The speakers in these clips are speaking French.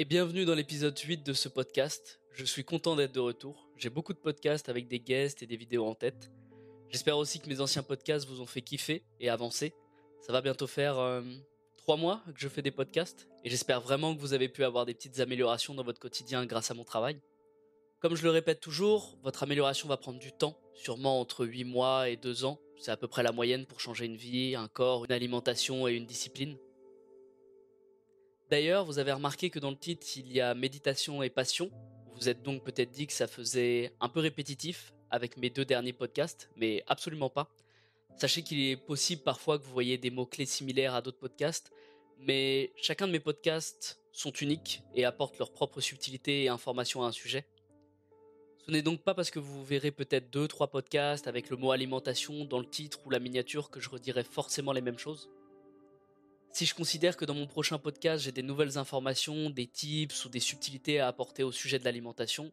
et bienvenue dans l'épisode 8 de ce podcast. Je suis content d'être de retour. J'ai beaucoup de podcasts avec des guests et des vidéos en tête. J'espère aussi que mes anciens podcasts vous ont fait kiffer et avancer. Ça va bientôt faire euh, trois mois que je fais des podcasts et j'espère vraiment que vous avez pu avoir des petites améliorations dans votre quotidien grâce à mon travail. Comme je le répète toujours, votre amélioration va prendre du temps, sûrement entre 8 mois et 2 ans. C'est à peu près la moyenne pour changer une vie, un corps, une alimentation et une discipline. D'ailleurs, vous avez remarqué que dans le titre, il y a méditation et passion. Vous êtes donc peut-être dit que ça faisait un peu répétitif avec mes deux derniers podcasts, mais absolument pas. Sachez qu'il est possible parfois que vous voyez des mots-clés similaires à d'autres podcasts, mais chacun de mes podcasts sont uniques et apportent leur propre subtilité et information à un sujet. Ce n'est donc pas parce que vous verrez peut-être deux, trois podcasts avec le mot alimentation dans le titre ou la miniature que je redirai forcément les mêmes choses. Si je considère que dans mon prochain podcast j'ai des nouvelles informations, des tips ou des subtilités à apporter au sujet de l'alimentation,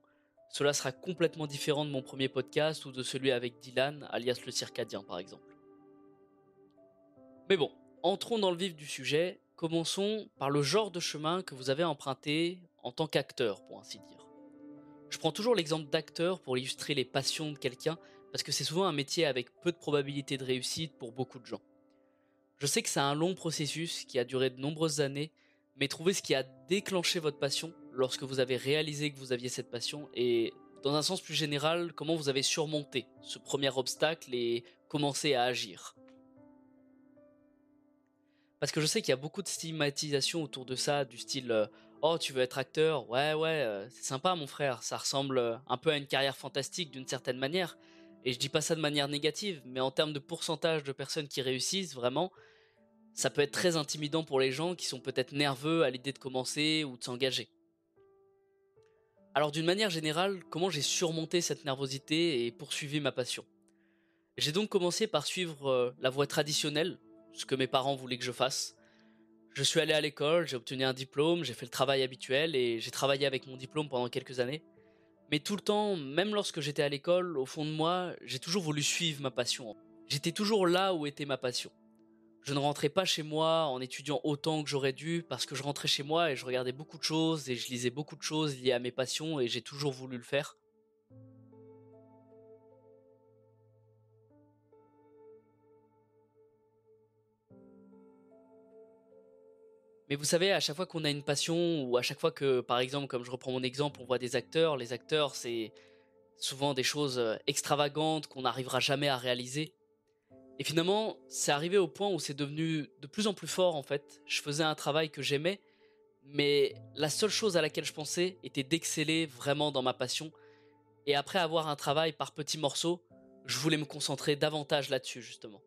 cela sera complètement différent de mon premier podcast ou de celui avec Dylan, alias le circadien par exemple. Mais bon, entrons dans le vif du sujet, commençons par le genre de chemin que vous avez emprunté en tant qu'acteur, pour ainsi dire. Je prends toujours l'exemple d'acteur pour illustrer les passions de quelqu'un, parce que c'est souvent un métier avec peu de probabilité de réussite pour beaucoup de gens. Je sais que c'est un long processus qui a duré de nombreuses années, mais trouvez ce qui a déclenché votre passion lorsque vous avez réalisé que vous aviez cette passion et dans un sens plus général, comment vous avez surmonté ce premier obstacle et commencé à agir? Parce que je sais qu'il y a beaucoup de stigmatisation autour de ça, du style euh, Oh, tu veux être acteur? Ouais, ouais, euh, c'est sympa, mon frère. Ça ressemble euh, un peu à une carrière fantastique d'une certaine manière. Et je dis pas ça de manière négative, mais en termes de pourcentage de personnes qui réussissent, vraiment, ça peut être très intimidant pour les gens qui sont peut-être nerveux à l'idée de commencer ou de s'engager. Alors d'une manière générale, comment j'ai surmonté cette nervosité et poursuivi ma passion? J'ai donc commencé par suivre euh, la voie traditionnelle, ce que mes parents voulaient que je fasse. Je suis allé à l'école, j'ai obtenu un diplôme, j'ai fait le travail habituel et j'ai travaillé avec mon diplôme pendant quelques années. Mais tout le temps, même lorsque j'étais à l'école, au fond de moi, j'ai toujours voulu suivre ma passion. J'étais toujours là où était ma passion. Je ne rentrais pas chez moi en étudiant autant que j'aurais dû parce que je rentrais chez moi et je regardais beaucoup de choses et je lisais beaucoup de choses liées à mes passions et j'ai toujours voulu le faire. Mais vous savez, à chaque fois qu'on a une passion, ou à chaque fois que, par exemple, comme je reprends mon exemple, on voit des acteurs, les acteurs, c'est souvent des choses euh, extravagantes qu'on n'arrivera jamais à réaliser. Et finalement, c'est arrivé au point où c'est devenu de plus en plus fort, en fait. Je faisais un travail que j'aimais, mais la seule chose à laquelle je pensais était d'exceller vraiment dans ma passion. Et après avoir un travail par petits morceaux, je voulais me concentrer davantage là-dessus, justement.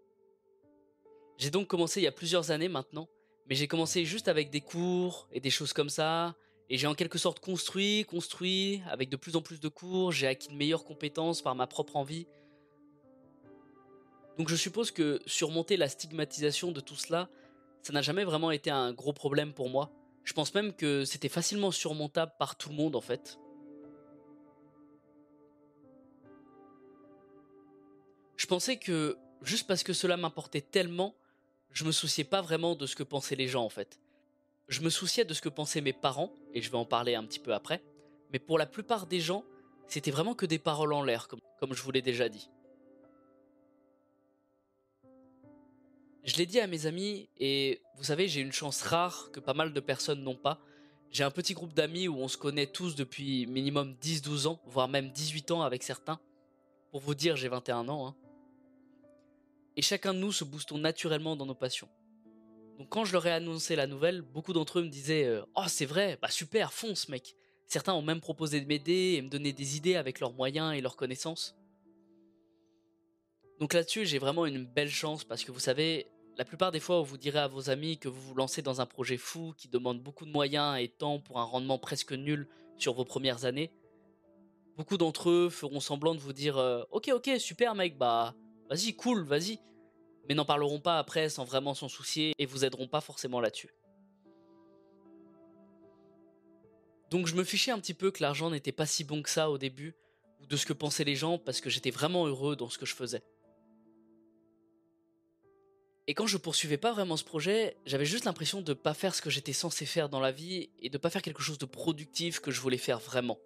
J'ai donc commencé il y a plusieurs années maintenant, mais j'ai commencé juste avec des cours et des choses comme ça. Et j'ai en quelque sorte construit, construit, avec de plus en plus de cours, j'ai acquis de meilleures compétences par ma propre envie. Donc je suppose que surmonter la stigmatisation de tout cela, ça n'a jamais vraiment été un gros problème pour moi. Je pense même que c'était facilement surmontable par tout le monde en fait. Je pensais que juste parce que cela m'importait tellement, je me souciais pas vraiment de ce que pensaient les gens en fait. Je me souciais de ce que pensaient mes parents, et je vais en parler un petit peu après, mais pour la plupart des gens, c'était vraiment que des paroles en l'air, comme, comme je vous l'ai déjà dit. Je l'ai dit à mes amis, et vous savez, j'ai une chance rare que pas mal de personnes n'ont pas. J'ai un petit groupe d'amis où on se connaît tous depuis minimum 10-12 ans, voire même 18 ans avec certains. Pour vous dire, j'ai 21 ans. Hein et chacun de nous se boostons naturellement dans nos passions. Donc quand je leur ai annoncé la nouvelle, beaucoup d'entre eux me disaient euh, Oh c'est vrai, bah super, fonce mec !» Certains ont même proposé de m'aider et me donner des idées avec leurs moyens et leurs connaissances. Donc là-dessus, j'ai vraiment une belle chance parce que vous savez, la plupart des fois vous direz à vos amis que vous vous lancez dans un projet fou qui demande beaucoup de moyens et de temps pour un rendement presque nul sur vos premières années, beaucoup d'entre eux feront semblant de vous dire euh, Ok ok super mec, bah vas-y, cool, vas-y. Mais n'en parleront pas après sans vraiment s'en soucier et vous aideront pas forcément là-dessus. Donc je me fichais un petit peu que l'argent n'était pas si bon que ça au début, ou de ce que pensaient les gens, parce que j'étais vraiment heureux dans ce que je faisais. Et quand je poursuivais pas vraiment ce projet, j'avais juste l'impression de pas faire ce que j'étais censé faire dans la vie et de pas faire quelque chose de productif que je voulais faire vraiment.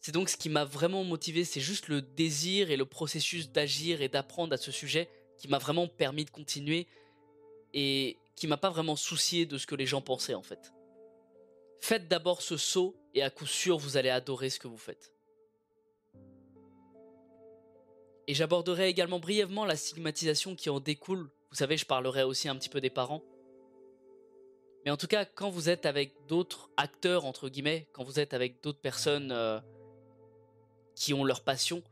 C'est donc ce qui m'a vraiment motivé, c'est juste le désir et le processus d'agir et d'apprendre à ce sujet qui m'a vraiment permis de continuer et qui m'a pas vraiment soucié de ce que les gens pensaient en fait. Faites d'abord ce saut et à coup sûr vous allez adorer ce que vous faites. Et j'aborderai également brièvement la stigmatisation qui en découle. Vous savez, je parlerai aussi un petit peu des parents. Mais en tout cas, quand vous êtes avec d'autres acteurs, entre guillemets, quand vous êtes avec d'autres personnes euh, qui ont leur passion,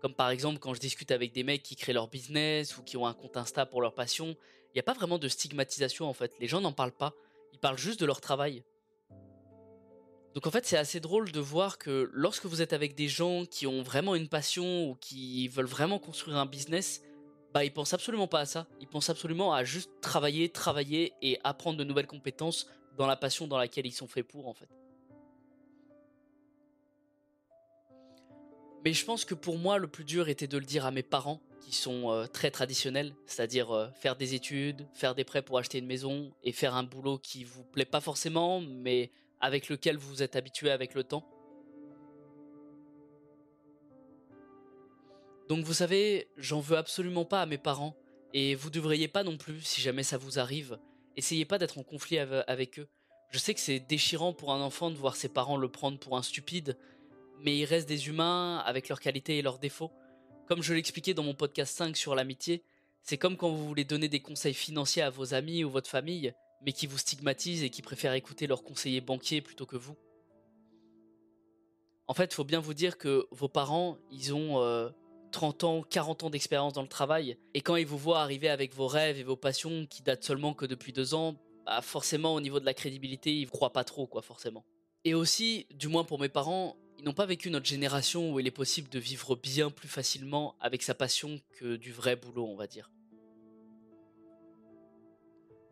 comme par exemple quand je discute avec des mecs qui créent leur business ou qui ont un compte Insta pour leur passion, il n'y a pas vraiment de stigmatisation en fait. Les gens n'en parlent pas. Ils parlent juste de leur travail. Donc en fait, c'est assez drôle de voir que lorsque vous êtes avec des gens qui ont vraiment une passion ou qui veulent vraiment construire un business, bah ils pensent absolument pas à ça. Ils pensent absolument à juste travailler, travailler et apprendre de nouvelles compétences dans la passion dans laquelle ils sont faits pour en fait. Mais je pense que pour moi, le plus dur était de le dire à mes parents, qui sont euh, très traditionnels, c'est-à-dire euh, faire des études, faire des prêts pour acheter une maison et faire un boulot qui vous plaît pas forcément, mais avec lequel vous êtes habitué avec le temps. Donc vous savez, j'en veux absolument pas à mes parents, et vous devriez pas non plus si jamais ça vous arrive. Essayez pas d'être en conflit avec eux. Je sais que c'est déchirant pour un enfant de voir ses parents le prendre pour un stupide, mais ils restent des humains avec leurs qualités et leurs défauts. Comme je l'expliquais dans mon podcast 5 sur l'amitié, c'est comme quand vous voulez donner des conseils financiers à vos amis ou votre famille, mais qui vous stigmatisent et qui préfèrent écouter leurs conseillers banquiers plutôt que vous. En fait, faut bien vous dire que vos parents, ils ont 30 euh, ans, 40 ans d'expérience dans le travail, et quand ils vous voient arriver avec vos rêves et vos passions qui datent seulement que depuis deux ans, bah forcément au niveau de la crédibilité, ils ne croient pas trop, quoi, forcément. Et aussi, du moins pour mes parents, ils n'ont pas vécu notre génération où il est possible de vivre bien plus facilement avec sa passion que du vrai boulot, on va dire.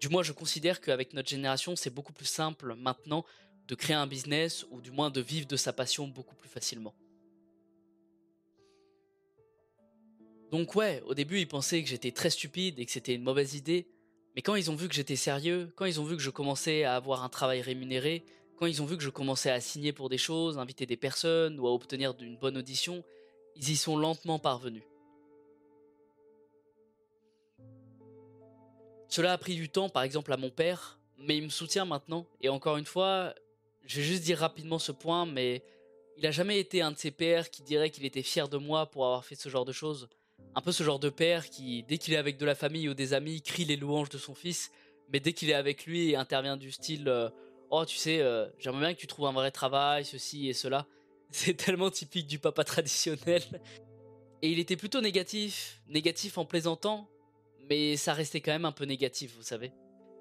Du moins, je considère qu'avec notre génération, c'est beaucoup plus simple maintenant de créer un business ou du moins de vivre de sa passion beaucoup plus facilement. Donc ouais, au début ils pensaient que j'étais très stupide et que c'était une mauvaise idée, mais quand ils ont vu que j'étais sérieux, quand ils ont vu que je commençais à avoir un travail rémunéré, quand ils ont vu que je commençais à signer pour des choses, inviter des personnes ou à obtenir une bonne audition, ils y sont lentement parvenus. Cela a pris du temps, par exemple, à mon père, mais il me soutient maintenant. Et encore une fois, je vais juste dire rapidement ce point, mais il a jamais été un de ces pères qui dirait qu'il était fier de moi pour avoir fait ce genre de choses. Un peu ce genre de père qui, dès qu'il est avec de la famille ou des amis, crie les louanges de son fils, mais dès qu'il est avec lui, intervient du style euh, Oh, tu sais, euh, j'aimerais bien que tu trouves un vrai travail, ceci et cela. C'est tellement typique du papa traditionnel. Et il était plutôt négatif, négatif en plaisantant, mais ça restait quand même un peu négatif, vous savez.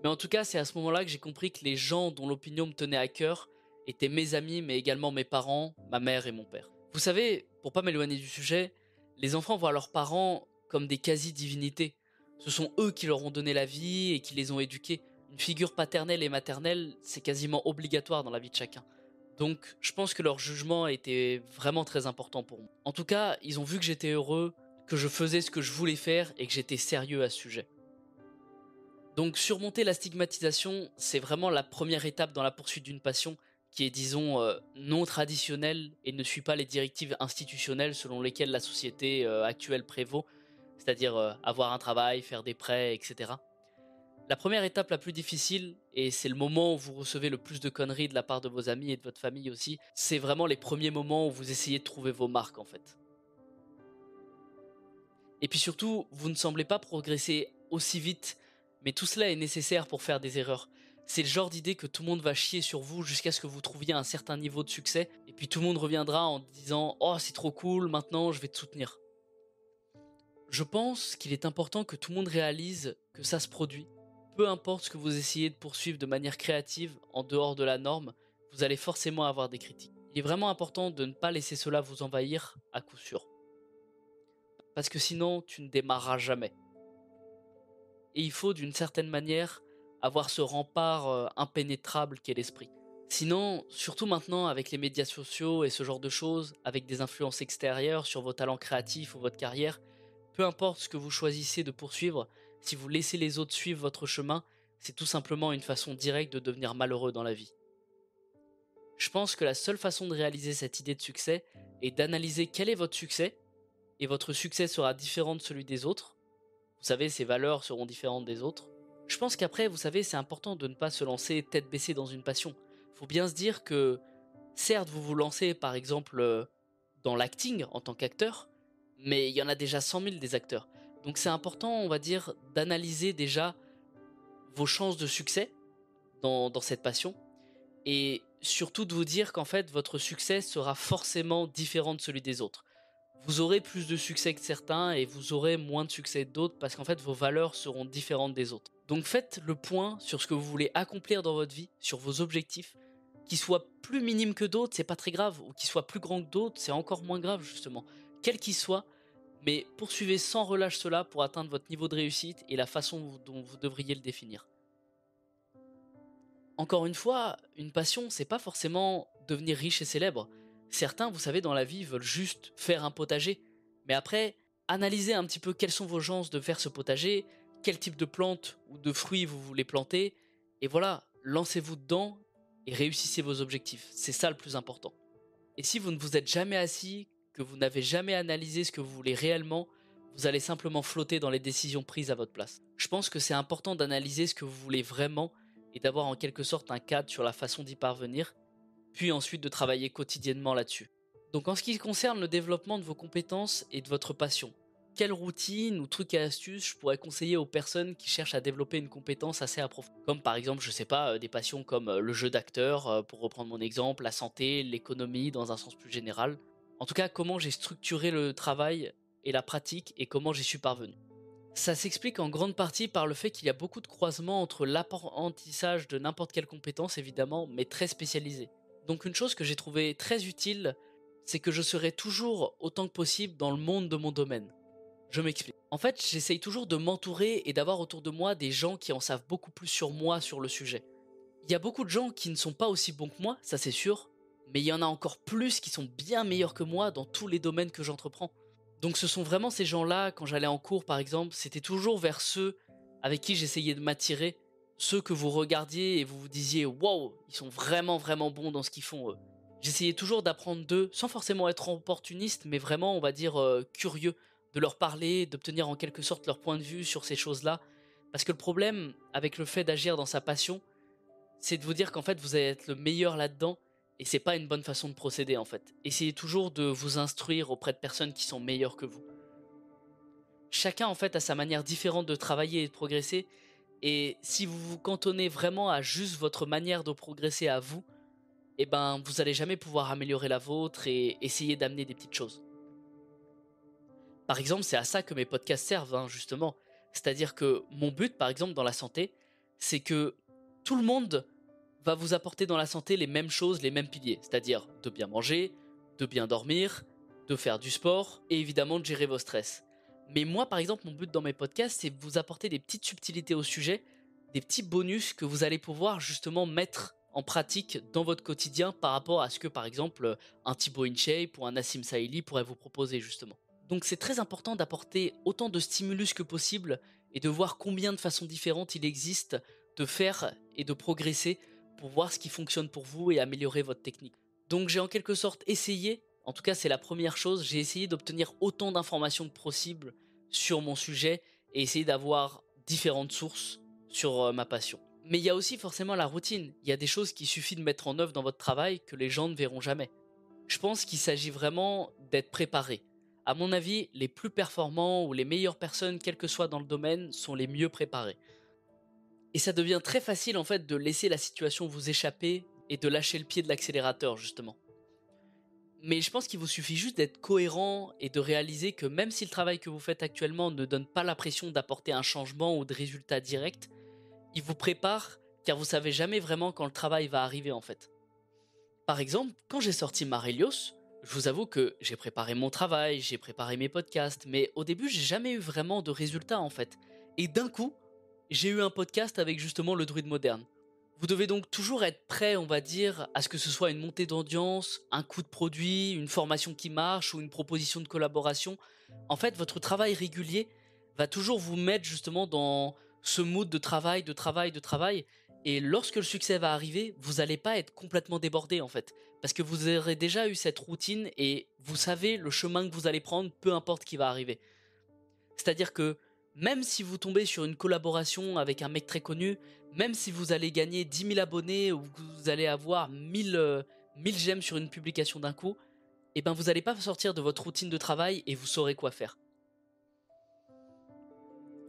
Mais en tout cas, c'est à ce moment-là que j'ai compris que les gens dont l'opinion me tenait à cœur étaient mes amis, mais également mes parents, ma mère et mon père. Vous savez, pour pas m'éloigner du sujet, les enfants voient leurs parents comme des quasi-divinités. Ce sont eux qui leur ont donné la vie et qui les ont éduqués. Une figure paternelle et maternelle, c'est quasiment obligatoire dans la vie de chacun. Donc, je pense que leur jugement était vraiment très important pour moi. En tout cas, ils ont vu que j'étais heureux, que je faisais ce que je voulais faire et que j'étais sérieux à ce sujet. Donc surmonter la stigmatisation, c'est vraiment la première étape dans la poursuite d'une passion qui est, disons, euh, non traditionnelle et ne suit pas les directives institutionnelles selon lesquelles la société euh, actuelle prévaut, c'est-à-dire euh, avoir un travail, faire des prêts, etc. La première étape la plus difficile, et c'est le moment où vous recevez le plus de conneries de la part de vos amis et de votre famille aussi, c'est vraiment les premiers moments où vous essayez de trouver vos marques en fait. Et puis surtout, vous ne semblez pas progresser aussi vite, mais tout cela est nécessaire pour faire des erreurs. C'est le genre d'idée que tout le monde va chier sur vous jusqu'à ce que vous trouviez un certain niveau de succès, et puis tout le monde reviendra en disant Oh c'est trop cool, maintenant je vais te soutenir. Je pense qu'il est important que tout le monde réalise que ça se produit. Peu importe ce que vous essayez de poursuivre de manière créative en dehors de la norme, vous allez forcément avoir des critiques. Il est vraiment important de ne pas laisser cela vous envahir à coup sûr parce que sinon tu ne démarreras jamais. Et il faut d'une certaine manière avoir ce rempart euh, impénétrable qu'est l'esprit. Sinon, surtout maintenant avec les médias sociaux et ce genre de choses, avec des influences extérieures sur vos talents créatifs ou votre carrière, peu importe ce que vous choisissez de poursuivre, si vous laissez les autres suivre votre chemin, c'est tout simplement une façon directe de devenir malheureux dans la vie. Je pense que la seule façon de réaliser cette idée de succès est d'analyser quel est votre succès, et votre succès sera différent de celui des autres. Vous savez, ses valeurs seront différentes des autres. Je pense qu'après, vous savez, c'est important de ne pas se lancer tête baissée dans une passion. Faut bien se dire que, certes, vous vous lancez par exemple euh, dans l'acting en tant qu'acteur, mais il y en a déjà 100 000 des acteurs. Donc c'est important, on va dire, d'analyser déjà vos chances de succès dans, cette passion et surtout de vous dire qu'en fait votre succès sera forcément différent de celui des autres. Vous aurez plus de succès que certains et vous aurez moins de succès que d'autres parce qu'en fait vos valeurs seront différentes des autres. Donc faites le point sur ce que vous voulez accomplir dans votre vie, sur vos objectifs, qu'ils soient plus minimes que d'autres, c'est pas très grave, ou qu'ils soient plus grands que d'autres, c'est encore moins grave justement. Quel qu'ils soient, mais poursuivez sans relâche cela pour atteindre votre niveau de réussite et la façon dont vous devriez le définir. Encore une fois, une passion, c'est pas forcément devenir riche et célèbre. Certains, vous savez, dans la vie, veulent juste faire un potager. Mais après, analysez un petit peu quelles sont vos chances de faire ce potager, quel type de plantes ou de fruits vous voulez planter, et voilà, lancez-vous dedans et réussissez vos objectifs. C'est ça le plus important. Et si vous ne vous êtes jamais assis, que vous n'avez jamais analysé ce que vous voulez réellement, vous allez simplement flotter dans les décisions prises à votre place. Je pense que c'est important d'analyser ce que vous voulez vraiment et d'avoir en quelque sorte un cadre sur la façon d'y parvenir, puis ensuite de travailler quotidiennement là-dessus. Donc en ce qui concerne le développement de vos compétences et de votre passion, quelle routine ou trucs et astuces je pourrais conseiller aux personnes qui cherchent à développer une compétence assez approfondie? Comme par exemple, je sais pas, euh, des passions comme euh, le jeu d'acteur, euh, pour reprendre mon exemple, la santé, l'économie dans un sens plus général. En tout cas, comment j'ai structuré le travail et la pratique et comment j'y suis parvenu. Ça s'explique en grande partie par le fait qu'il y a beaucoup de croisements entre l'apprentissage de n'importe quelle compétence évidemment, mais très spécialisée. Donc une chose que j'ai trouvé très utile, c'est que je serai toujours autant que possible dans le monde de mon domaine. Je m'explique. En fait, j'essaye toujours de m'entourer et d'avoir autour de moi des gens qui en savent beaucoup plus sur moi sur le sujet. Il y a beaucoup de gens qui ne sont pas aussi bons que moi, ça c'est sûr, mais il y en a encore plus qui sont bien meilleurs que moi dans tous les domaines que j'entreprends. Donc ce sont vraiment ces gens-là, quand j'allais en cours par exemple, c'était toujours vers ceux avec qui j'essayais de m'attirer, ceux que vous regardiez et vous vous disiez waouh, ils sont vraiment vraiment bons dans ce qu'ils font eux. J'essayais toujours d'apprendre d'eux, sans forcément être opportuniste, mais vraiment on va dire euh, curieux, de leur parler, d'obtenir en quelque sorte leur point de vue sur ces choses-là. Parce que le problème avec le fait d'agir dans sa passion, c'est de vous dire qu'en fait vous allez être le meilleur là-dedans et c'est pas une bonne façon de procéder en fait. Essayez toujours de vous instruire auprès de personnes qui sont meilleures que vous. Chacun en fait a sa manière différente de travailler et de progresser. Et si vous vous cantonnez vraiment à juste votre manière de progresser à vous, eh ben vous allez jamais pouvoir améliorer la vôtre et essayer d'amener des petites choses. Par exemple, c'est à ça que mes podcasts servent, hein, justement. C'est-à-dire que mon but, par exemple, dans la santé, c'est que tout le monde va vous apporter dans la santé les mêmes choses, les mêmes piliers, c'est-à-dire de bien manger, de bien dormir, de faire du sport et évidemment de gérer vos stress. Mais moi, par exemple, mon but dans mes podcasts, c'est de vous apporter des petites subtilités au sujet, des petits bonus que vous allez pouvoir justement mettre en pratique dans votre quotidien par rapport à ce que, par exemple, un Thibaut InShape ou un Nassim Saïli pourrait vous proposer justement. Donc c'est très important d'apporter autant de stimulus que possible et de voir combien de façons différentes il existe de faire et de progresser pour voir ce qui fonctionne pour vous et améliorer votre technique. Donc j'ai en quelque sorte essayé, en tout cas c'est la première chose, j'ai essayé d'obtenir autant d'informations que possible sur mon sujet et essayer d'avoir différentes sources sur euh, ma passion. Mais il y a aussi forcément la routine, il y a des choses qu'il suffit de mettre en œuvre dans votre travail que les gens ne verront jamais. Je pense qu'il s'agit vraiment d'être préparé. À mon avis, les plus performants ou les meilleures personnes, quel que soit dans le domaine, sont les mieux préparés. Et ça devient très facile en fait de laisser la situation vous échapper et de lâcher le pied de l'accélérateur justement. Mais je pense qu'il vous suffit juste d'être cohérent et de réaliser que même si le travail que vous faites actuellement ne donne pas la pression d'apporter un changement ou de résultats directs, il vous prépare car vous savez jamais vraiment quand le travail va arriver en fait. Par exemple, quand j'ai sorti Marelios, je vous avoue que j'ai préparé mon travail, j'ai préparé mes podcasts, mais au début j'ai jamais eu vraiment de résultats en fait. Et d'un coup, j'ai eu un podcast avec justement le druide moderne. Vous devez donc toujours être prêt, on va dire, à ce que ce soit une montée d'audience, un coup de produit, une formation qui marche ou une proposition de collaboration. En fait, votre travail régulier va toujours vous mettre justement dans ce mood de travail, de travail, de travail. Et lorsque le succès va arriver, vous n'allez pas être complètement débordé en fait. Parce que vous aurez déjà eu cette routine et vous savez le chemin que vous allez prendre, peu importe qui va arriver. C'est-à-dire que même si vous tombez sur une collaboration avec un mec très connu, même si vous allez gagner 10 000 abonnés ou que vous allez avoir 1000, 1000 j'aime sur une publication d'un coup, eh ben vous n'allez pas sortir de votre routine de travail et vous saurez quoi faire.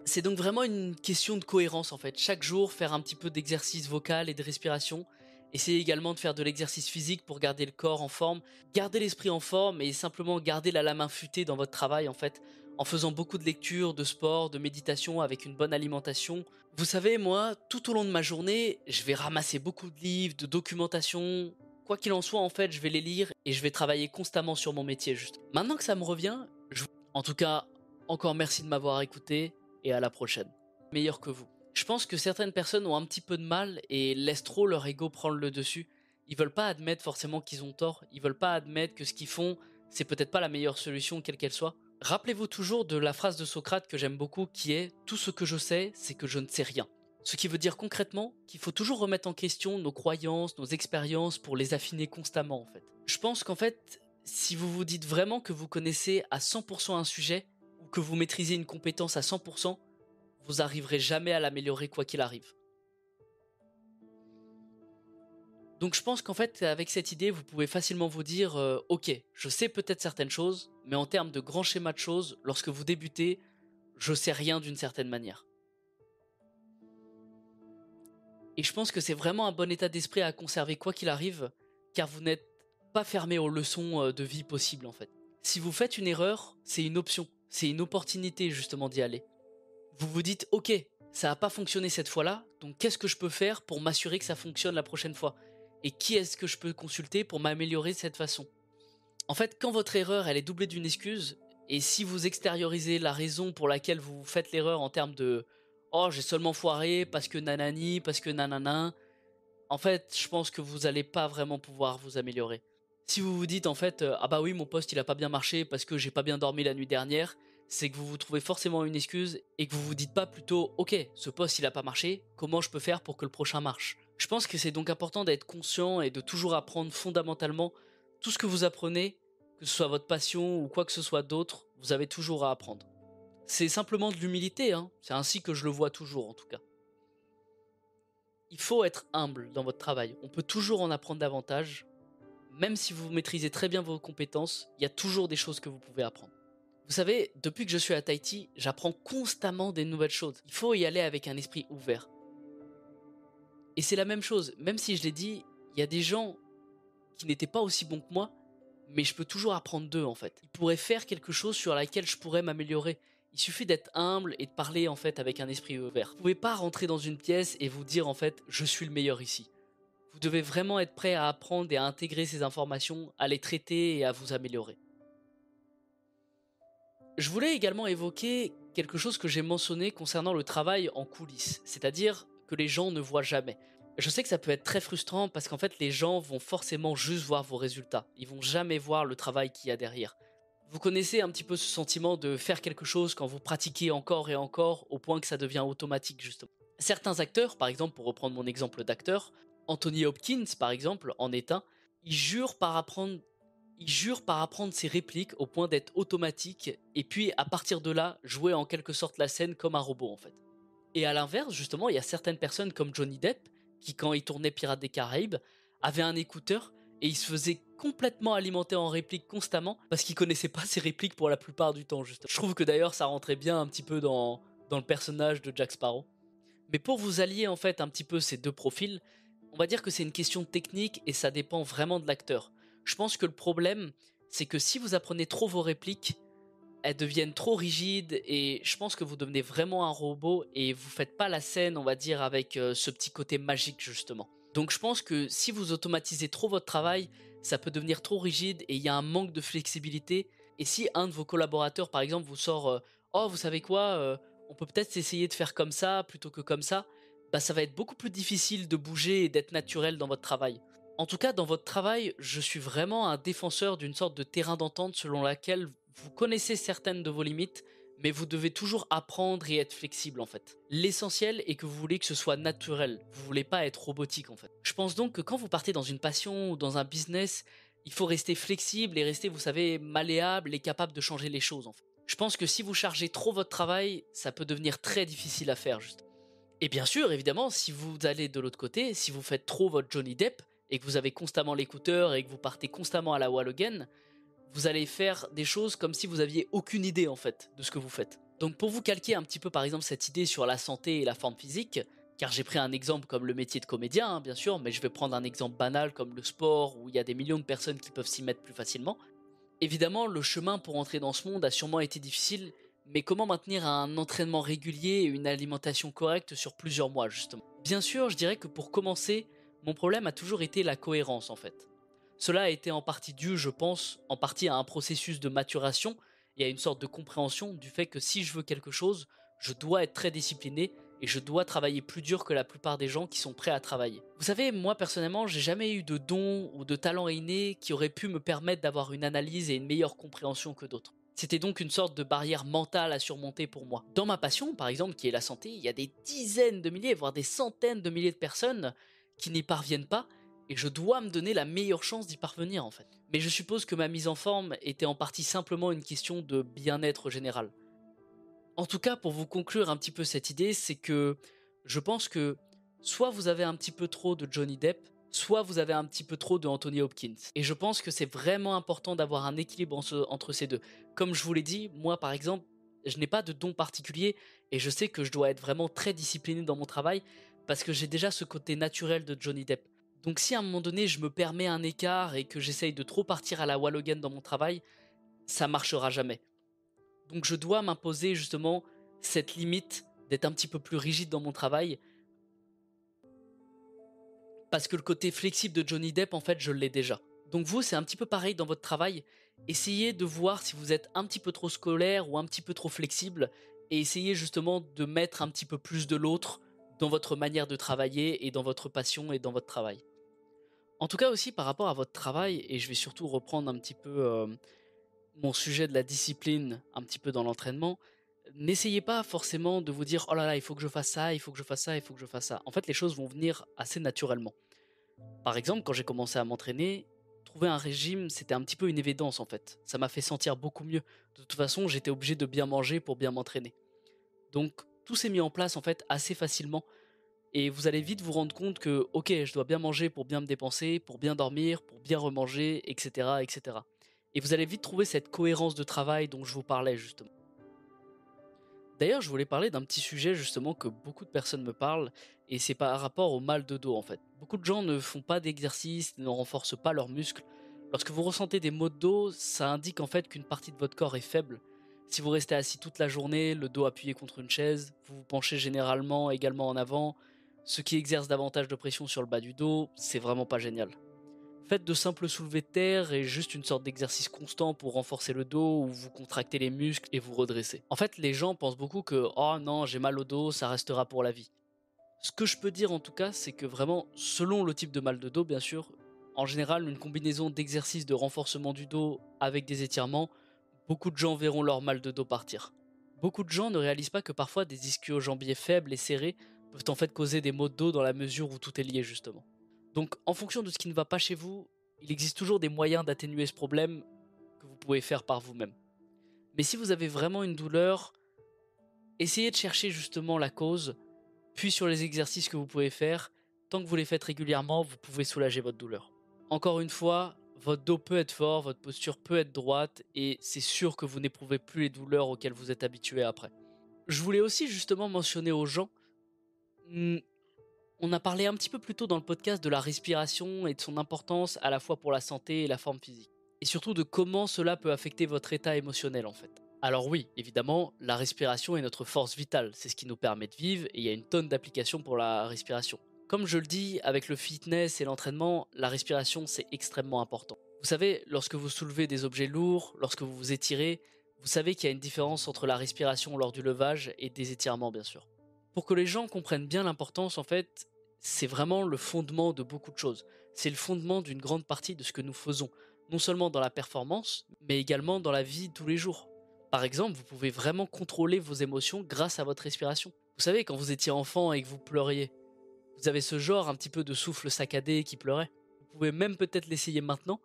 C'est donc vraiment une question de cohérence en fait. Chaque jour, faire un petit peu d'exercice vocal et de respiration. Essayez également de faire de l'exercice physique pour garder le corps en forme, garder l'esprit en forme et simplement garder la lame infutée dans votre travail en fait, en faisant beaucoup de lectures, de sport, de méditation avec une bonne alimentation. Vous savez, moi, tout au long de ma journée, je vais ramasser beaucoup de livres, de documentation. Quoi qu'il en soit, en fait, je vais les lire et je vais travailler constamment sur mon métier juste. Maintenant que ça me revient, je... en tout cas, encore merci de m'avoir écouté et à la prochaine. Meilleur que vous. Je pense que certaines personnes ont un petit peu de mal et laissent trop leur ego prendre le dessus. Ils veulent pas admettre forcément qu'ils ont tort, ils veulent pas admettre que ce qu'ils font, c'est peut-être pas la meilleure solution quelle qu'elle soit. Rappelez-vous toujours de la phrase de Socrate que j'aime beaucoup qui est Tout ce que je sais, c'est que je ne sais rien. Ce qui veut dire concrètement qu'il faut toujours remettre en question nos croyances, nos expériences pour les affiner constamment en fait. Je pense qu'en fait, si vous vous dites vraiment que vous connaissez à 100% un sujet, que vous maîtrisez une compétence à 100%, vous arriverez jamais à l'améliorer quoi qu'il arrive. Donc je pense qu'en fait, avec cette idée, vous pouvez facilement vous dire, euh, ok, je sais peut-être certaines choses, mais en termes de grands schémas de choses, lorsque vous débutez, je sais rien d'une certaine manière. Et je pense que c'est vraiment un bon état d'esprit à conserver quoi qu'il arrive, car vous n'êtes pas fermé aux leçons euh, de vie possibles en fait. Si vous faites une erreur, c'est une option c'est une opportunité justement d'y aller. Vous vous dites, ok, ça n'a pas fonctionné cette fois-là, donc qu'est-ce que je peux faire pour m'assurer que ça fonctionne la prochaine fois? Et qui est-ce que je peux consulter pour m'améliorer de cette façon? En fait, quand votre erreur, elle est doublée d'une excuse, et si vous extériorisez la raison pour laquelle vous faites l'erreur en termes de oh j'ai seulement foiré parce que nanani, parce que nanana, en fait, je pense que vous n'allez pas vraiment pouvoir vous améliorer. Si vous vous dites en fait euh, ah bah oui mon poste il a pas bien marché parce que j'ai pas bien dormi la nuit dernière, c'est que vous vous trouvez forcément une excuse et que vous vous dites pas plutôt ok ce poste il a pas marché, comment je peux faire pour que le prochain marche? Je pense que c'est donc important d'être conscient et de toujours apprendre fondamentalement tout ce que vous apprenez, que ce soit votre passion ou quoi que ce soit d'autre, vous avez toujours à apprendre. C'est simplement de l'humilité, hein. c'est ainsi que je le vois toujours en tout cas. Il faut être humble dans votre travail, on peut toujours en apprendre davantage, même si vous maîtrisez très bien vos compétences, il y a toujours des choses que vous pouvez apprendre. Vous savez, depuis que je suis à Tahiti, j'apprends constamment des nouvelles choses. Il faut y aller avec un esprit ouvert. Et c'est la même chose, même si je l'ai dit, il y a des gens qui n'étaient pas aussi bons que moi, mais je peux toujours apprendre d'eux en fait. Ils pourraient faire quelque chose sur laquelle je pourrais m'améliorer. Il suffit d'être humble et de parler en fait avec un esprit ouvert. Vous pouvez pas rentrer dans une pièce et vous dire en fait je suis le meilleur ici. Vous devez vraiment être prêt à apprendre et à intégrer ces informations, à les traiter et à vous améliorer. Je voulais également évoquer quelque chose que j'ai mentionné concernant le travail en coulisses, c'est-à-dire les gens ne voient jamais. Je sais que ça peut être très frustrant parce qu'en fait les gens vont forcément juste voir vos résultats, ils vont jamais voir le travail qu'il y a derrière. Vous connaissez un petit peu ce sentiment de faire quelque chose quand vous pratiquez encore et encore au point que ça devient automatique justement. Certains acteurs, par exemple pour reprendre mon exemple d'acteur, Anthony Hopkins, par exemple, en est un, il jure par apprendre il jure par apprendre ses répliques au point d'être automatique et puis à partir de là jouer en quelque sorte la scène comme un robot en fait. Et à l'inverse justement il y a certaines personnes comme Johnny Depp qui quand il tournait Pirates des Caraïbes avait un écouteur et il se faisait complètement alimenter en répliques constamment parce qu'il connaissait pas ses répliques pour la plupart du temps justement. Je trouve que d'ailleurs ça rentrait bien un petit peu dans, dans le personnage de Jack Sparrow. Mais pour vous allier en fait un petit peu ces deux profils, on va dire que c'est une question technique et ça dépend vraiment de l'acteur. Je pense que le problème, c'est que si vous apprenez trop vos répliques, elles deviennent trop rigides et je pense que vous devenez vraiment un robot et vous faites pas la scène, on va dire, avec euh, ce petit côté magique justement. Donc je pense que si vous automatisez trop votre travail, ça peut devenir trop rigide et il y a un manque de flexibilité. Et si un de vos collaborateurs, par exemple, vous sort euh, Oh, vous savez quoi, euh, on peut peut-être essayer de faire comme ça plutôt que comme ça, bah, ça va être beaucoup plus difficile de bouger et d'être naturel dans votre travail. En tout cas, dans votre travail, je suis vraiment un défenseur d'une sorte de terrain d'entente selon laquelle vous connaissez certaines de vos limites, mais vous devez toujours apprendre et être flexible en fait. L'essentiel est que vous voulez que ce soit naturel, vous voulez pas être robotique en fait. Je pense donc que quand vous partez dans une passion ou dans un business, il faut rester flexible et rester, vous savez, malléable et capable de changer les choses en fait. Je pense que si vous chargez trop votre travail, ça peut devenir très difficile à faire juste. Et bien sûr, évidemment, si vous allez de l'autre côté, si vous faites trop votre Johnny Depp et que vous avez constamment l'écouteur et que vous partez constamment à la wall again, vous allez faire des choses comme si vous aviez aucune idée en fait de ce que vous faites. Donc pour vous calquer un petit peu par exemple cette idée sur la santé et la forme physique, car j'ai pris un exemple comme le métier de comédien hein, bien sûr, mais je vais prendre un exemple banal comme le sport où il y a des millions de personnes qui peuvent s'y mettre plus facilement. Évidemment, le chemin pour entrer dans ce monde a sûrement été difficile, mais comment maintenir un entraînement régulier et une alimentation correcte sur plusieurs mois justement? Bien sûr, je dirais que pour commencer, mon problème a toujours été la cohérence en fait. Cela a été en partie dû, je pense, en partie à un processus de maturation et à une sorte de compréhension du fait que si je veux quelque chose, je dois être très discipliné et je dois travailler plus dur que la plupart des gens qui sont prêts à travailler. Vous savez, moi personnellement, j'ai jamais eu de don ou de talent inné qui aurait pu me permettre d'avoir une analyse et une meilleure compréhension que d'autres. C'était donc une sorte de barrière mentale à surmonter pour moi. Dans ma passion, par exemple, qui est la santé, il y a des dizaines de milliers, voire des centaines de milliers de personnes qui n'y parviennent pas et je dois me donner la meilleure chance d'y parvenir en fait. Mais je suppose que ma mise en forme était en partie simplement une question de bien-être général. En tout cas, pour vous conclure un petit peu cette idée, c'est que je pense que soit vous avez un petit peu trop de Johnny Depp, soit vous avez un petit peu trop de Anthony Hopkins. Et je pense que c'est vraiment important d'avoir un équilibre entre ces deux. Comme je vous l'ai dit, moi par exemple, je n'ai pas de don particulier et je sais que je dois être vraiment très discipliné dans mon travail parce que j'ai déjà ce côté naturel de Johnny Depp. Donc si à un moment donné je me permets un écart et que j'essaye de trop partir à la Wallogan dans mon travail, ça marchera jamais. Donc je dois m'imposer justement cette limite d'être un petit peu plus rigide dans mon travail. Parce que le côté flexible de Johnny Depp, en fait, je l'ai déjà. Donc vous, c'est un petit peu pareil dans votre travail. Essayez de voir si vous êtes un petit peu trop scolaire ou un petit peu trop flexible et essayez justement de mettre un petit peu plus de l'autre dans votre manière de travailler et dans votre passion et dans votre travail. En tout cas aussi par rapport à votre travail, et je vais surtout reprendre un petit peu mon sujet de la discipline un petit peu dans l'entraînement, n'essayez pas forcément de vous dire oh là là il faut que je fasse ça, il faut que je fasse ça, il faut que je fasse ça. En fait les choses vont venir assez naturellement. Par exemple quand j'ai commencé à m'entraîner, trouver un régime c'était un petit peu une évidence en fait. Ça m'a fait sentir beaucoup mieux. De toute façon j'étais obligé de bien manger pour bien m'entraîner. Donc tout s'est mis en place en fait assez facilement et vous allez vite vous rendre compte que, ok, je dois bien manger pour bien me dépenser, pour bien dormir, pour bien remanger, etc., etc. Et vous allez vite trouver cette cohérence de travail dont je vous parlais justement. D'ailleurs, je voulais parler d'un petit sujet justement que beaucoup de personnes me parlent, et c'est par rapport au mal de dos en fait. Beaucoup de gens ne font pas d'exercice, ne renforcent pas leurs muscles. Lorsque vous ressentez des maux de dos, ça indique en fait qu'une partie de votre corps est faible. Si vous restez assis toute la journée, le dos appuyé contre une chaise, vous vous penchez généralement également en avant, ce qui exerce davantage de pression sur le bas du dos, c'est vraiment pas génial. Faites de simples soulevés de terre et juste une sorte d'exercice constant pour renforcer le dos où vous contractez les muscles et vous redressez. En fait, les gens pensent beaucoup que oh non, j'ai mal au dos, ça restera pour la vie. Ce que je peux dire en tout cas, c'est que vraiment, selon le type de mal de dos, bien sûr, en général, une combinaison d'exercices de renforcement du dos avec des étirements, beaucoup de gens verront leur mal de dos partir. Beaucoup de gens ne réalisent pas que parfois des ischio-jambiers faibles et serrés peuvent en fait causer des maux de dos dans la mesure où tout est lié justement. Donc en fonction de ce qui ne va pas chez vous, il existe toujours des moyens d'atténuer ce problème que vous pouvez faire par vous-même. Mais si vous avez vraiment une douleur, essayez de chercher justement la cause, puis sur les exercices que vous pouvez faire, tant que vous les faites régulièrement, vous pouvez soulager votre douleur. Encore une fois, votre dos peut être fort, votre posture peut être droite, et c'est sûr que vous n'éprouvez plus les douleurs auxquelles vous êtes habitué après. Je voulais aussi justement mentionner aux gens on a parlé un petit peu plus tôt dans le podcast de la respiration et de son importance à la fois pour la santé et la forme physique. Et surtout de comment cela peut affecter votre état émotionnel en fait. Alors oui, évidemment, la respiration est notre force vitale, c'est ce qui nous permet de vivre et il y a une tonne d'applications pour la respiration. Comme je le dis, avec le fitness et l'entraînement, la respiration c'est extrêmement important. Vous savez, lorsque vous soulevez des objets lourds, lorsque vous vous étirez, vous savez qu'il y a une différence entre la respiration lors du levage et des étirements bien sûr pour que les gens comprennent bien l'importance, en fait, c'est vraiment le fondement de beaucoup de choses. C'est le fondement d'une grande partie de ce que nous faisons, non seulement dans la performance, mais également dans la vie de tous les jours. Par exemple, vous pouvez vraiment contrôler vos émotions grâce à votre respiration. Vous savez, quand vous étiez enfant et que vous pleuriez, vous avez ce genre un petit peu de souffle saccadé qui pleurait. Vous pouvez même peut-être l'essayer maintenant.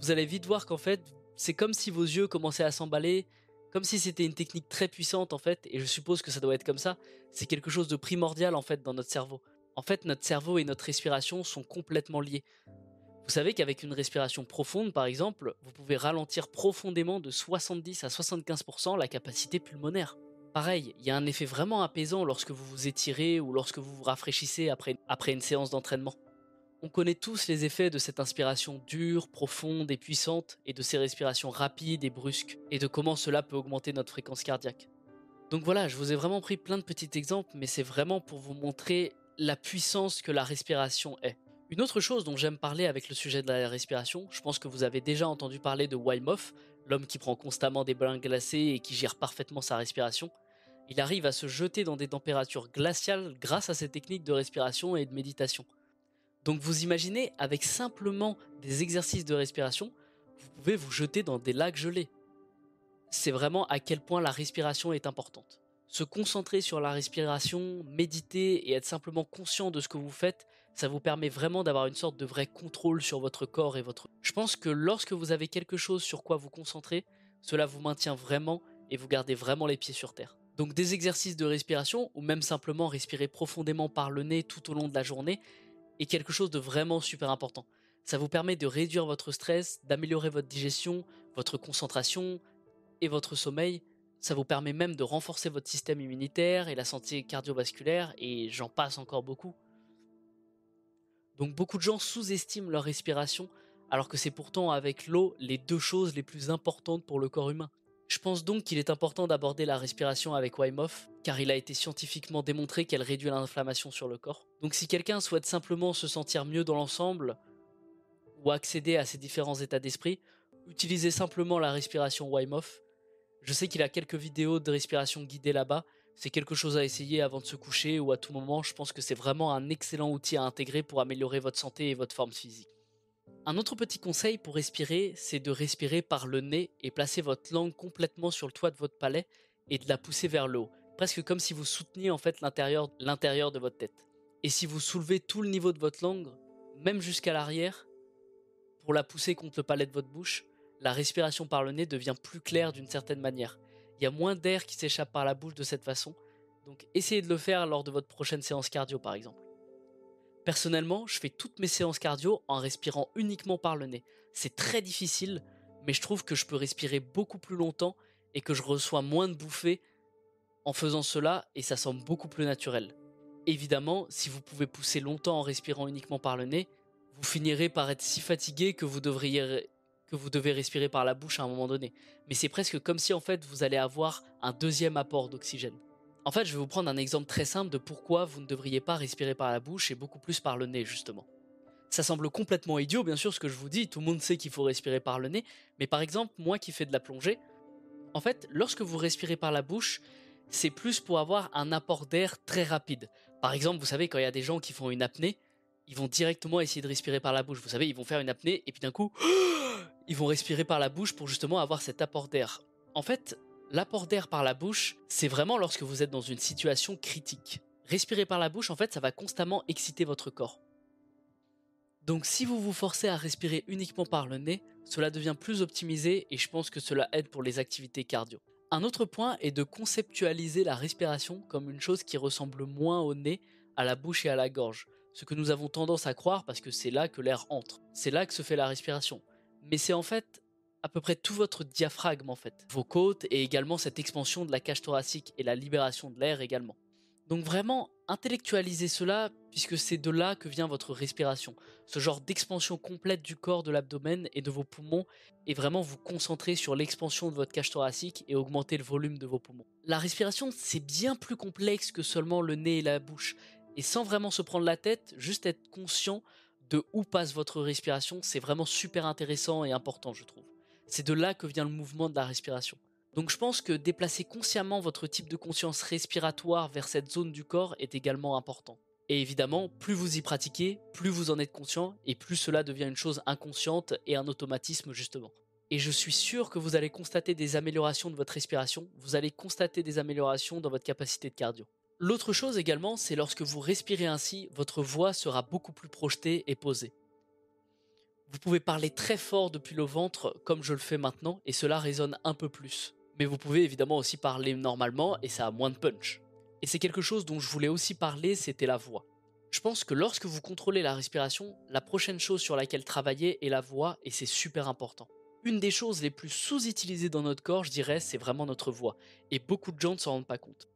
Vous allez vite voir qu'en fait, c'est comme si vos yeux commençaient à s'emballer, comme si c'était une technique très puissante en fait, et je suppose que ça doit être comme ça. C'est quelque chose de primordial en fait dans notre cerveau. En fait, notre cerveau et notre respiration sont complètement liés. Vous savez qu'avec une respiration profonde, par exemple, vous pouvez ralentir profondément de 70 à 75% la capacité pulmonaire. Pareil, il y a un effet vraiment apaisant lorsque vous vous étirez ou lorsque vous vous rafraîchissez après, après une séance d'entraînement. On connaît tous les effets de cette inspiration dure, profonde et puissante, et de ces respirations rapides et brusques, et de comment cela peut augmenter notre fréquence cardiaque. Donc voilà, je vous ai vraiment pris plein de petits exemples, mais c'est vraiment pour vous montrer la puissance que la respiration est. Une autre chose dont j'aime parler avec le sujet de la respiration, je pense que vous avez déjà entendu parler de Wim l'homme qui prend constamment des bains glacés et qui gère parfaitement sa respiration. Il arrive à se jeter dans des températures glaciales grâce à ses techniques de respiration et de méditation. Donc vous imaginez, avec simplement des exercices de respiration, vous pouvez vous jeter dans des lacs gelés. C'est vraiment à quel point la respiration est importante. Se concentrer sur la respiration, méditer et être simplement conscient de ce que vous faites, ça vous permet vraiment d'avoir une sorte de vrai contrôle sur votre corps et votre... Je pense que lorsque vous avez quelque chose sur quoi vous concentrer, cela vous maintient vraiment et vous gardez vraiment les pieds sur terre. Donc des exercices de respiration ou même simplement respirer profondément par le nez tout au long de la journée est quelque chose de vraiment super important. Ça vous permet de réduire votre stress, d'améliorer votre digestion, votre concentration et votre sommeil. Ça vous permet même de renforcer votre système immunitaire et la santé cardiovasculaire et j'en passe encore beaucoup. Donc beaucoup de gens sous-estiment leur respiration alors que c'est pourtant avec l'eau les deux choses les plus importantes pour le corps humain. Je pense donc qu'il est important d'aborder la respiration avec Wim Hof, car il a été scientifiquement démontré qu'elle réduit l'inflammation sur le corps. Donc si quelqu'un souhaite simplement se sentir mieux dans l'ensemble, ou accéder à ses différents états d'esprit, utilisez simplement la respiration Wim. Je sais qu'il a quelques vidéos de respiration guidée là-bas, c'est quelque chose à essayer avant de se coucher ou à tout moment, je pense que c'est vraiment un excellent outil à intégrer pour améliorer votre santé et votre forme physique. Un autre petit conseil pour respirer, c'est de respirer par le nez et placer votre langue complètement sur le toit de votre palais et de la pousser vers le haut, presque comme si vous souteniez en fait l'intérieur de votre tête. Et si vous soulevez tout le niveau de votre langue, même jusqu'à l'arrière, pour la pousser contre le palais de votre bouche, la respiration par le nez devient plus claire d'une certaine manière. Il y a moins d'air qui s'échappe par la bouche de cette façon, donc essayez de le faire lors de votre prochaine séance cardio par exemple. Personnellement, je fais toutes mes séances cardio en respirant uniquement par le nez. C'est très difficile, mais je trouve que je peux respirer beaucoup plus longtemps et que je reçois moins de bouffées en faisant cela et ça semble beaucoup plus naturel. Évidemment, si vous pouvez pousser longtemps en respirant uniquement par le nez, vous finirez par être si fatigué que vous devez respirer par la bouche à un moment donné. Mais c'est presque comme si en fait vous allez avoir un deuxième apport d'oxygène. En fait, je vais vous prendre un exemple très simple de pourquoi vous ne devriez pas respirer par la bouche et beaucoup plus par le nez, justement. Ça semble complètement idiot, bien sûr, ce que je vous dis, tout le monde sait qu'il faut respirer par le nez, mais par exemple, moi qui fais de la plongée, en fait, lorsque vous respirez par la bouche, c'est plus pour avoir un apport d'air très rapide. Par exemple, vous savez, quand il y a des gens qui font une apnée, ils vont directement essayer de respirer par la bouche. Vous savez, ils vont faire une apnée et puis d'un coup, ils vont respirer par la bouche pour justement avoir cet apport d'air. En fait, L'apport d'air par la bouche, c'est vraiment lorsque vous êtes dans une situation critique. Respirer par la bouche, en fait, ça va constamment exciter votre corps. Donc si vous vous forcez à respirer uniquement par le nez, cela devient plus optimisé et je pense que cela aide pour les activités cardio. Un autre point est de conceptualiser la respiration comme une chose qui ressemble moins au nez, à la bouche et à la gorge, ce que nous avons tendance à croire parce que c'est là que l'air entre. C'est là que se fait la respiration. Mais c'est en fait à peu près tout votre diaphragme en fait, vos côtes et également cette expansion de la cage thoracique et la libération de l'air également. Donc vraiment intellectualisez cela puisque c'est de là que vient votre respiration, ce genre d'expansion complète du corps, de l'abdomen et de vos poumons et vraiment vous concentrer sur l'expansion de votre cage thoracique et augmenter le volume de vos poumons. La respiration c'est bien plus complexe que seulement le nez et la bouche et sans vraiment se prendre la tête, juste être conscient de où passe votre respiration, c'est vraiment super intéressant et important je trouve. C'est de là que vient le mouvement de la respiration. Donc je pense que déplacer consciemment votre type de conscience respiratoire vers cette zone du corps est également important. Et évidemment, plus vous y pratiquez, plus vous en êtes conscient, et plus cela devient une chose inconsciente et un automatisme justement. et je suis sûr que vous allez constater des améliorations de votre respiration, vous allez constater des améliorations dans votre capacité de cardio. L'autre chose également, c'est lorsque vous respirez ainsi, votre voix sera beaucoup plus projetée et posée. Vous pouvez parler très fort depuis le ventre comme je le fais maintenant et cela résonne un peu plus. Mais vous pouvez évidemment aussi parler normalement et ça a moins de punch. Et c'est quelque chose dont je voulais aussi parler, c'était la voix. Je pense que lorsque vous contrôlez la respiration, la prochaine chose sur laquelle travailler est la voix et c'est super important. Une des choses les plus sous-utilisées dans notre corps, je dirais, c'est vraiment notre voix. Et beaucoup de gens ne s'en rendent pas compte.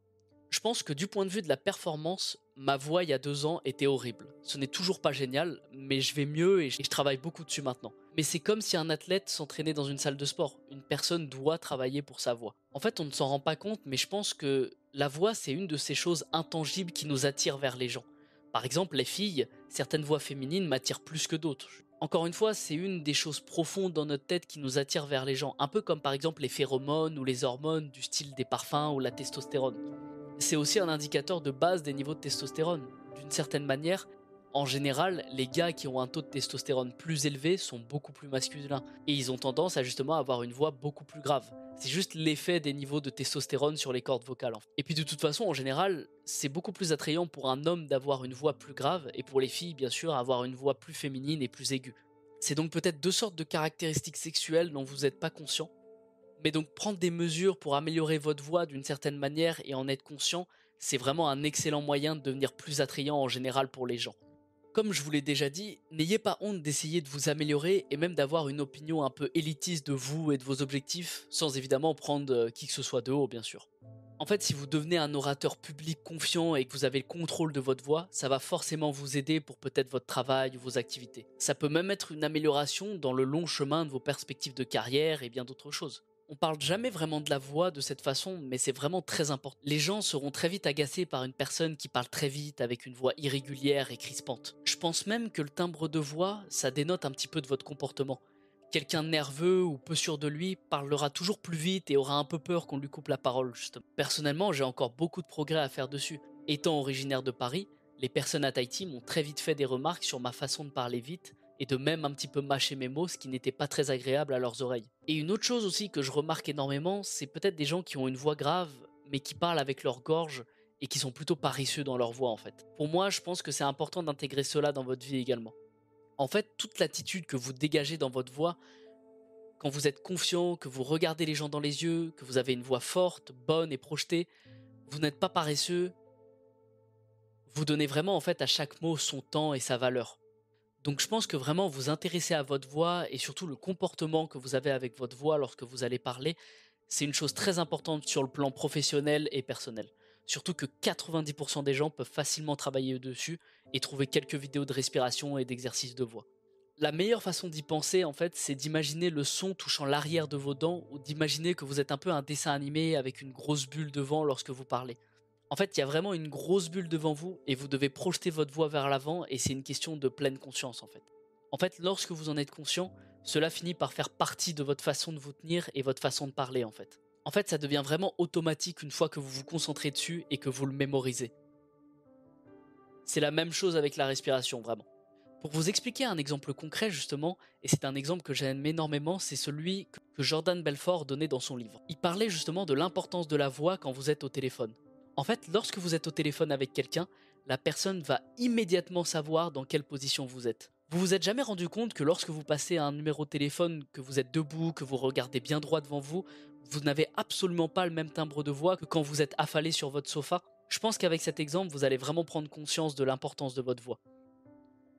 Je pense que du point de vue de la performance, ma voix il y a deux ans était horrible. Ce n'est toujours pas génial, mais je vais mieux et je travaille beaucoup dessus maintenant. Mais c'est comme si un athlète s'entraînait dans une salle de sport. Une personne doit travailler pour sa voix. En fait, on ne s'en rend pas compte, mais je pense que la voix, c'est une de ces choses intangibles qui nous attirent vers les gens. Par exemple, les filles, certaines voix féminines m'attirent plus que d'autres. Encore une fois, c'est une des choses profondes dans notre tête qui nous attire vers les gens, un peu comme par exemple les phéromones ou les hormones du style des parfums ou la testostérone. C'est aussi un indicateur de base des niveaux de testostérone. D'une certaine manière, en général, les gars qui ont un taux de testostérone plus élevé sont beaucoup plus masculins et ils ont tendance à justement avoir une voix beaucoup plus grave. C'est juste l'effet des niveaux de testostérone sur les cordes vocales. Et puis de toute façon, en général, c'est beaucoup plus attrayant pour un homme d'avoir une voix plus grave et pour les filles, bien sûr, avoir une voix plus féminine et plus aiguë. C'est donc peut-être deux sortes de caractéristiques sexuelles dont vous n'êtes pas conscient. Mais donc prendre des mesures pour améliorer votre voix d'une certaine manière et en être conscient, c'est vraiment un excellent moyen de devenir plus attrayant en général pour les gens. Comme je vous l'ai déjà dit, n'ayez pas honte d'essayer de vous améliorer et même d'avoir une opinion un peu élitiste de vous et de vos objectifs, sans évidemment prendre euh, qui que ce soit de haut bien sûr. En fait, si vous devenez un orateur public confiant et que vous avez le contrôle de votre voix, ça va forcément vous aider pour peut-être votre travail ou vos activités. Ça peut même être une amélioration dans le long chemin de vos perspectives de carrière et bien d'autres choses. On parle jamais vraiment de la voix de cette façon, mais c'est vraiment très important. Les gens seront très vite agacés par une personne qui parle très vite avec une voix irrégulière et crispante. Je pense même que le timbre de voix, ça dénote un petit peu de votre comportement. Quelqu'un nerveux ou peu sûr de lui parlera toujours plus vite et aura un peu peur qu'on lui coupe la parole, justement. Personnellement, j'ai encore beaucoup de progrès à faire dessus. Étant originaire de Paris, les personnes à Tahiti m'ont très vite fait des remarques sur ma façon de parler vite et de même un petit peu mâcher mes mots, ce qui n'était pas très agréable à leurs oreilles. Et une autre chose aussi que je remarque énormément, c'est peut-être des gens qui ont une voix grave, mais qui parlent avec leur gorge et qui sont plutôt paresseux dans leur voix en fait. Pour moi, je pense que c'est important d'intégrer cela dans votre vie également. En fait, toute l'attitude que vous dégagez dans votre voix, quand vous êtes confiant, que vous regardez les gens dans les yeux, que vous avez une voix forte, bonne et projetée, vous n'êtes pas paresseux. Vous donnez vraiment en fait à chaque mot son temps et sa valeur. Donc je pense que vraiment vous intéresser à votre voix et surtout le comportement que vous avez avec votre voix lorsque vous allez parler, c'est une chose très importante sur le plan professionnel et personnel. Surtout que 90% des gens peuvent facilement travailler dessus et trouver quelques vidéos de respiration et d'exercices de voix. La meilleure façon d'y penser, en fait, c'est d'imaginer le son touchant l'arrière de vos dents ou d'imaginer que vous êtes un peu un dessin animé avec une grosse bulle devant lorsque vous parlez. En fait, il y a vraiment une grosse bulle devant vous et vous devez projeter votre voix vers l'avant et c'est une question de pleine conscience en fait. En fait, lorsque vous en êtes conscient, cela finit par faire partie de votre façon de vous tenir et votre façon de parler en fait. En fait, ça devient vraiment automatique une fois que vous vous concentrez dessus et que vous le mémorisez. C'est la même chose avec la respiration, vraiment. Pour vous expliquer un exemple concret justement, et c'est un exemple que j'aime énormément, c'est celui que Jordan Belfort donnait dans son livre. Il parlait justement de l'importance de la voix quand vous êtes au téléphone. En fait, lorsque vous êtes au téléphone avec quelqu'un, la personne va immédiatement savoir dans quelle position vous êtes. Vous vous êtes jamais rendu compte que lorsque vous passez un numéro de téléphone, que vous êtes debout, que vous regardez bien droit devant vous, vous n'avez absolument pas le même timbre de voix que quand vous êtes affalé sur votre sofa? Je pense qu'avec cet exemple, vous allez vraiment prendre conscience de l'importance de votre voix.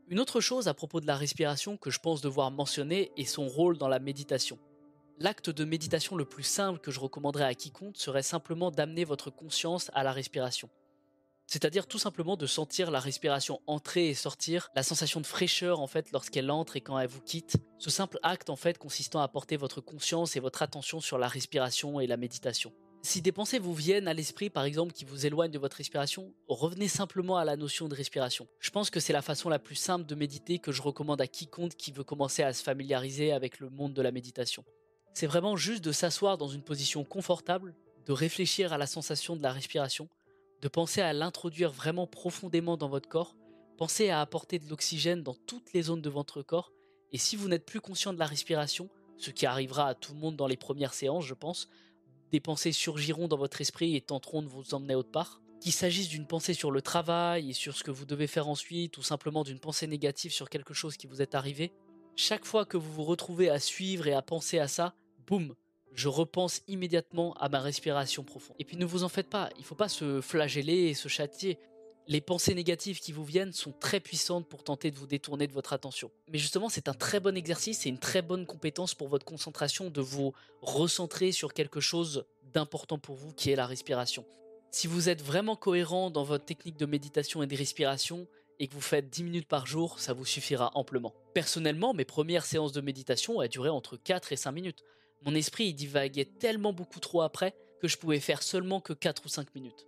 Une autre chose à propos de la respiration que je pense devoir mentionner est son rôle dans la méditation. L'acte de méditation le plus simple que je recommanderais à quiconque serait simplement d'amener votre conscience à la respiration. C'est-à-dire tout simplement de sentir la respiration entrer et sortir, la sensation de fraîcheur en fait lorsqu'elle entre et quand elle vous quitte. Ce simple acte en fait consistant à porter votre conscience et votre attention sur la respiration et la méditation. Si des pensées vous viennent à l'esprit par exemple qui vous éloignent de votre respiration, revenez simplement à la notion de respiration. Je pense que c'est la façon la plus simple de méditer que je recommande à quiconque qui veut commencer à se familiariser avec le monde de la méditation. C'est vraiment juste de s'asseoir dans une position confortable, de réfléchir à la sensation de la respiration, de penser à l'introduire vraiment profondément dans votre corps, pensez à apporter de l'oxygène dans toutes les zones de votre corps, et si vous n'êtes plus conscient de la respiration, ce qui arrivera à tout le monde dans les premières séances, je pense. Des pensées surgiront dans votre esprit et tenteront de vous emmener autre part. Qu'il s'agisse d'une pensée sur le travail et sur ce que vous devez faire ensuite, ou simplement d'une pensée négative sur quelque chose qui vous est arrivé, chaque fois que vous vous retrouvez à suivre et à penser à ça, boum, je repense immédiatement à ma respiration profonde. Et puis ne vous en faites pas, il ne faut pas se flageller et se châtier. Les pensées négatives qui vous viennent sont très puissantes pour tenter de vous détourner de votre attention. Mais justement, c'est un très bon exercice et une très bonne compétence pour votre concentration de vous recentrer sur quelque chose d'important pour vous qui est la respiration. Si vous êtes vraiment cohérent dans votre technique de méditation et de respiration, et que vous faites 10 minutes par jour, ça vous suffira amplement. Personnellement, mes premières séances de méditation ont duré entre 4 et 5 minutes. Mon esprit divaguait tellement beaucoup trop après que je pouvais faire seulement que 4 ou 5 minutes.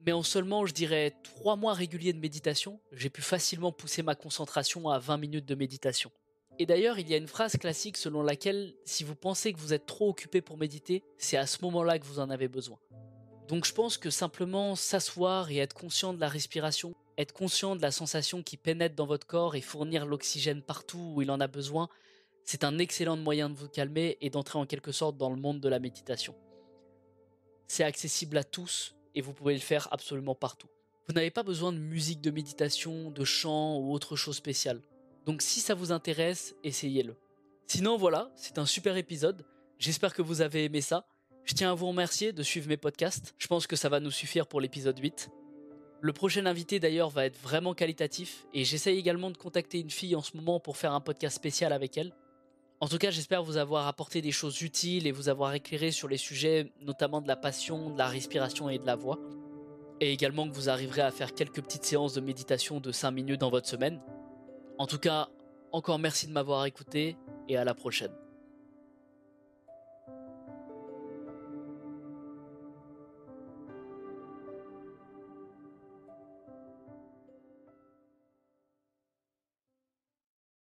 Mais en seulement, je dirais, 3 mois réguliers de méditation, j'ai pu facilement pousser ma concentration à 20 minutes de méditation. Et d'ailleurs, il y a une phrase classique selon laquelle si vous pensez que vous êtes trop occupé pour méditer, c'est à ce moment-là que vous en avez besoin. Donc je pense que simplement s'asseoir et être conscient de la respiration, être conscient de la sensation qui pénètre dans votre corps et fournir l'oxygène partout où il en a besoin, c'est un excellent moyen de vous calmer et d'entrer en quelque sorte dans le monde de la méditation. C'est accessible à tous et vous pouvez le faire absolument partout. Vous n'avez pas besoin de musique de méditation, de chant ou autre chose spéciale. Donc si ça vous intéresse, essayez-le. Sinon voilà, c'est un super épisode. J'espère que vous avez aimé ça. Je tiens à vous remercier de suivre mes podcasts. Je pense que ça va nous suffire pour l'épisode 8. Le prochain invité d'ailleurs va être vraiment qualitatif et j'essaye également de contacter une fille en ce moment pour faire un podcast spécial avec elle. En tout cas, j'espère vous avoir apporté des choses utiles et vous avoir éclairé sur les sujets notamment de la passion, de la respiration et de la voix. Et également que vous arriverez à faire quelques petites séances de méditation de 5 minutes dans votre semaine. En tout cas, encore merci de m'avoir écouté et à la prochaine.